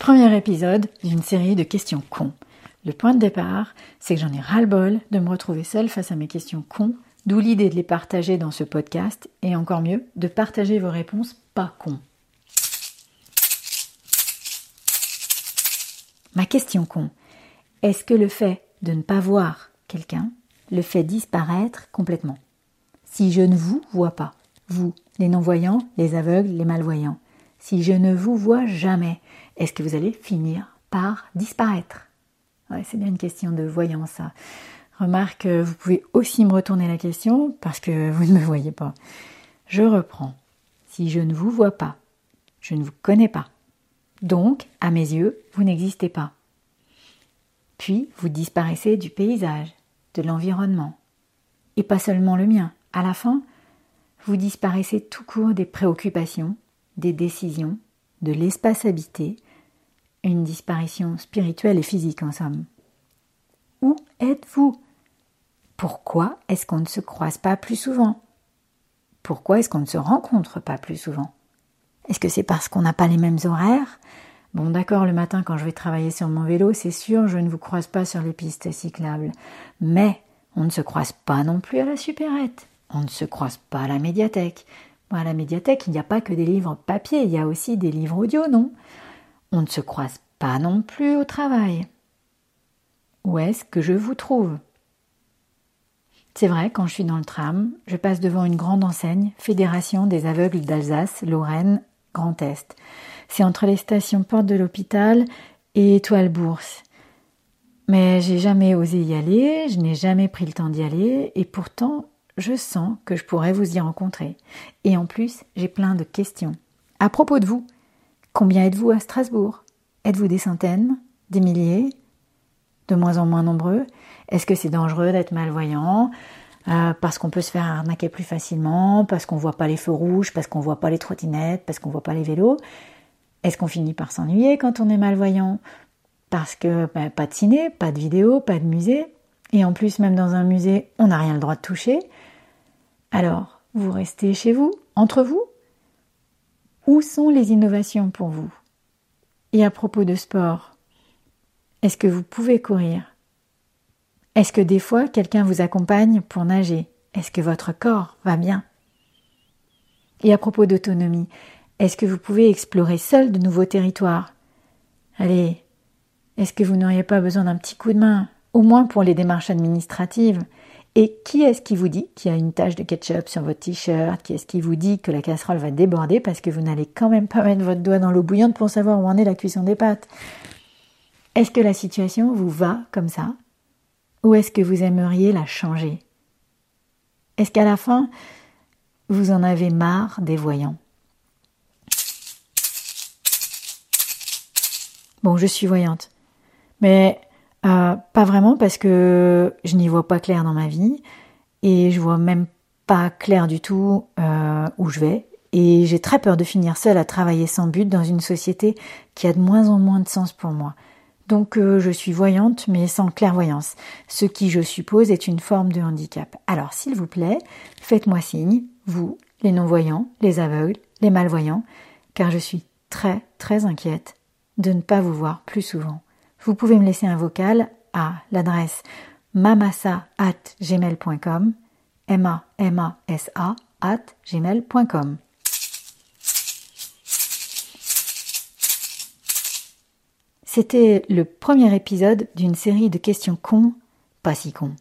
Premier épisode d'une série de questions cons. Le point de départ, c'est que j'en ai ras-le-bol de me retrouver seule face à mes questions cons, d'où l'idée de les partager dans ce podcast et encore mieux, de partager vos réponses pas cons. Ma question con, est-ce que le fait de ne pas voir quelqu'un le fait disparaître complètement? Si je ne vous vois pas, vous, les non-voyants, les aveugles, les malvoyants, si je ne vous vois jamais, est-ce que vous allez finir par disparaître? C'est bien une question de voyance, ça. Remarque, vous pouvez aussi me retourner la question parce que vous ne me voyez pas. Je reprends. Si je ne vous vois pas, je ne vous connais pas. Donc, à mes yeux, vous n'existez pas. Puis, vous disparaissez du paysage, de l'environnement. Et pas seulement le mien. À la fin, vous disparaissez tout court des préoccupations, des décisions, de l'espace habité, une disparition spirituelle et physique en somme. Où êtes-vous? Pourquoi est-ce qu'on ne se croise pas plus souvent? Pourquoi est-ce qu'on ne se rencontre pas plus souvent? Est-ce que c'est parce qu'on n'a pas les mêmes horaires? Bon d'accord, le matin quand je vais travailler sur mon vélo, c'est sûr, je ne vous croise pas sur les pistes cyclables. Mais on ne se croise pas non plus à la supérette. On ne se croise pas à la médiathèque. À la médiathèque, il n'y a pas que des livres papier, il y a aussi des livres audio, non? On ne se croise pas non plus au travail. Où est-ce que je vous trouve? C'est vrai, quand je suis dans le tram, je passe devant une grande enseigne, Fédération des aveugles d'Alsace, Lorraine, Grand Est. C'est entre les stations Porte de l'Hôpital et Étoile Bourse. Mais j'ai jamais osé y aller, je n'ai jamais pris le temps d'y aller, et pourtant je sens que je pourrais vous y rencontrer. Et en plus, j'ai plein de questions. À propos de vous, combien êtes-vous à Strasbourg? Êtes-vous des centaines Des milliers De moins en moins nombreux? Est-ce que c'est dangereux d'être malvoyant euh, parce qu'on peut se faire arnaquer plus facilement, parce qu'on voit pas les feux rouges, parce qu'on voit pas les trottinettes, parce qu'on voit pas les vélos? Est-ce qu'on finit par s'ennuyer quand on est malvoyant? Parce que ben, pas de ciné, pas de vidéo, pas de musée. Et en plus, même dans un musée, on n'a rien le droit de toucher. Alors, vous restez chez vous, entre vous? Où sont les innovations pour vous? Et à propos de sport, est-ce que vous pouvez courir? Est-ce que des fois quelqu'un vous accompagne pour nager? Est-ce que votre corps va bien? Et à propos d'autonomie, est-ce que vous pouvez explorer seul de nouveaux territoires? Allez, est-ce que vous n'auriez pas besoin d'un petit coup de main, au moins pour les démarches administratives? Et qui est-ce qui vous dit qu'il y a une tache de ketchup sur votre t-shirt? Qui est-ce qui vous dit que la casserole va déborder parce que vous n'allez quand même pas mettre votre doigt dans l'eau bouillante pour savoir où en est la cuisson des pâtes? Est-ce que la situation vous va comme ça? Ou est-ce que vous aimeriez la changer? Est-ce qu'à la fin, vous en avez marre des voyants? Bon, je suis voyante. Mais euh, pas vraiment parce que je n'y vois pas clair dans ma vie et je vois même pas clair du tout euh, où je vais. Et j'ai très peur de finir seule à travailler sans but dans une société qui a de moins en moins de sens pour moi. Donc euh, je suis voyante mais sans clairvoyance, ce qui je suppose est une forme de handicap. Alors s'il vous plaît, faites-moi signe, vous, les non-voyants, les aveugles, les malvoyants, car je suis très très inquiète de ne pas vous voir plus souvent vous pouvez me laisser un vocal à l'adresse mamasa at gmail.com m a m a s a at gmail.com. C'était le premier épisode d'une série de questions cons, pas si cons.